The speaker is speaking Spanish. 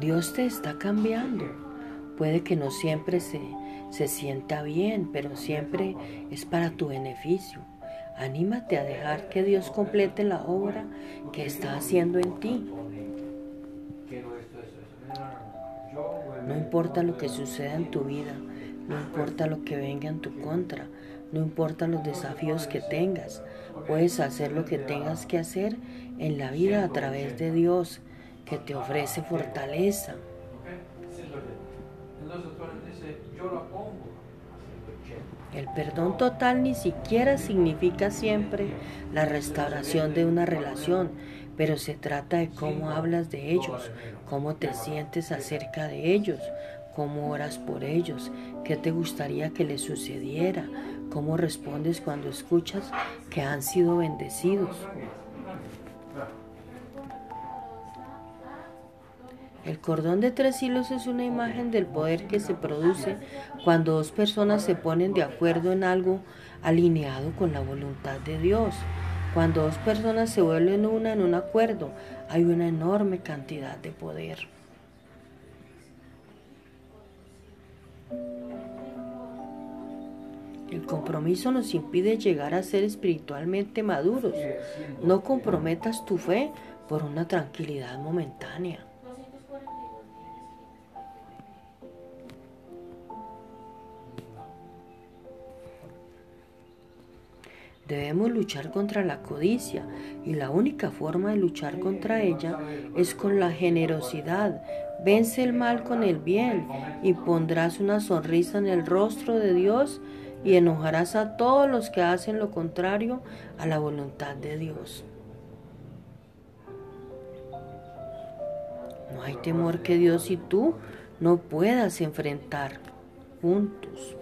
Dios te está cambiando. Puede que no siempre se, se sienta bien, pero siempre es para tu beneficio. Anímate a dejar que Dios complete la obra que está haciendo en ti. No importa lo que suceda en tu vida, no importa lo que venga en tu contra, no importa los desafíos que tengas, puedes hacer lo que tengas que hacer en la vida a través de Dios, que te ofrece fortaleza. El perdón total ni siquiera significa siempre la restauración de una relación, pero se trata de cómo hablas de ellos, cómo te sientes acerca de ellos, cómo oras por ellos, qué te gustaría que les sucediera, cómo respondes cuando escuchas que han sido bendecidos. El cordón de tres hilos es una imagen del poder que se produce cuando dos personas se ponen de acuerdo en algo alineado con la voluntad de Dios. Cuando dos personas se vuelven una en un acuerdo, hay una enorme cantidad de poder. El compromiso nos impide llegar a ser espiritualmente maduros. No comprometas tu fe por una tranquilidad momentánea. Debemos luchar contra la codicia y la única forma de luchar contra ella es con la generosidad. Vence el mal con el bien y pondrás una sonrisa en el rostro de Dios y enojarás a todos los que hacen lo contrario a la voluntad de Dios. No hay temor que Dios y tú no puedas enfrentar juntos.